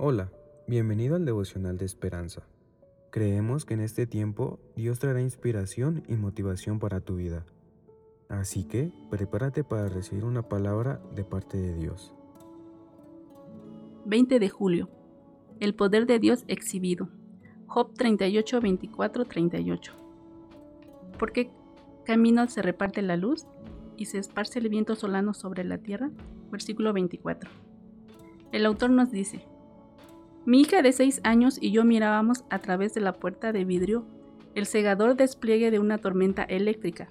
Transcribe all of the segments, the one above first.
Hola, bienvenido al devocional de esperanza. Creemos que en este tiempo Dios traerá inspiración y motivación para tu vida. Así que prepárate para recibir una palabra de parte de Dios. 20 de julio. El poder de Dios exhibido. Job 38, 24, 38. ¿Por qué camino se reparte la luz y se esparce el viento solano sobre la tierra? Versículo 24. El autor nos dice, mi hija de seis años y yo mirábamos a través de la puerta de vidrio el cegador despliegue de una tormenta eléctrica.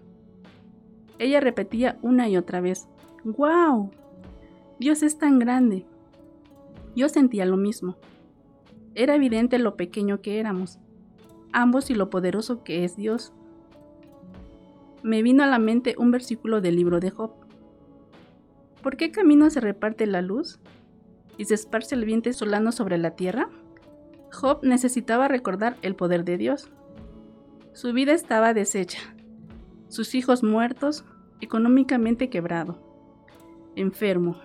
Ella repetía una y otra vez, ¡Wow! Dios es tan grande. Yo sentía lo mismo. Era evidente lo pequeño que éramos, ambos y lo poderoso que es Dios. Me vino a la mente un versículo del libro de Job. ¿Por qué camino se reparte la luz y se esparce el viento solano sobre la tierra? Job necesitaba recordar el poder de Dios. Su vida estaba deshecha, sus hijos muertos, económicamente quebrado, enfermo,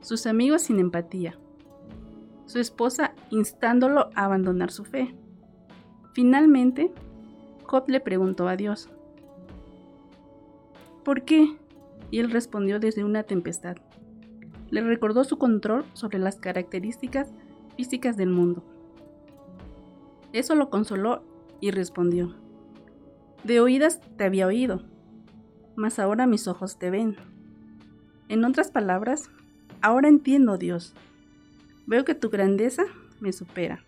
sus amigos sin empatía, su esposa instándolo a abandonar su fe. Finalmente, Job le preguntó a Dios, ¿por qué? Y él respondió desde una tempestad le recordó su control sobre las características físicas del mundo. Eso lo consoló y respondió, De oídas te había oído, mas ahora mis ojos te ven. En otras palabras, ahora entiendo, Dios. Veo que tu grandeza me supera.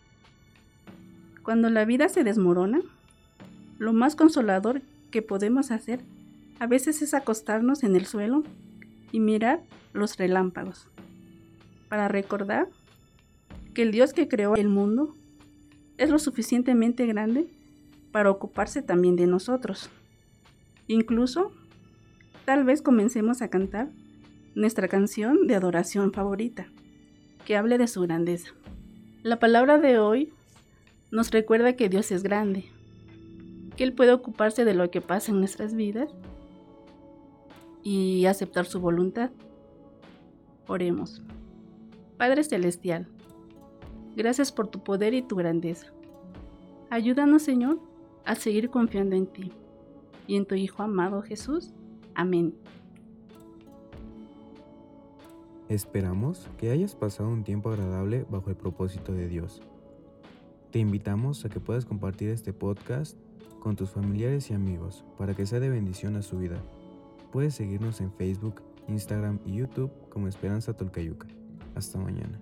Cuando la vida se desmorona, lo más consolador que podemos hacer a veces es acostarnos en el suelo y mirar los relámpagos, para recordar que el Dios que creó el mundo es lo suficientemente grande para ocuparse también de nosotros. Incluso, tal vez comencemos a cantar nuestra canción de adoración favorita, que hable de su grandeza. La palabra de hoy nos recuerda que Dios es grande, que Él puede ocuparse de lo que pasa en nuestras vidas y aceptar su voluntad. Oremos. Padre Celestial, gracias por tu poder y tu grandeza. Ayúdanos, Señor, a seguir confiando en ti y en tu Hijo amado Jesús. Amén. Esperamos que hayas pasado un tiempo agradable bajo el propósito de Dios. Te invitamos a que puedas compartir este podcast con tus familiares y amigos para que sea de bendición a su vida. Puedes seguirnos en Facebook, Instagram y YouTube como Esperanza Tolcayuca. Hasta mañana.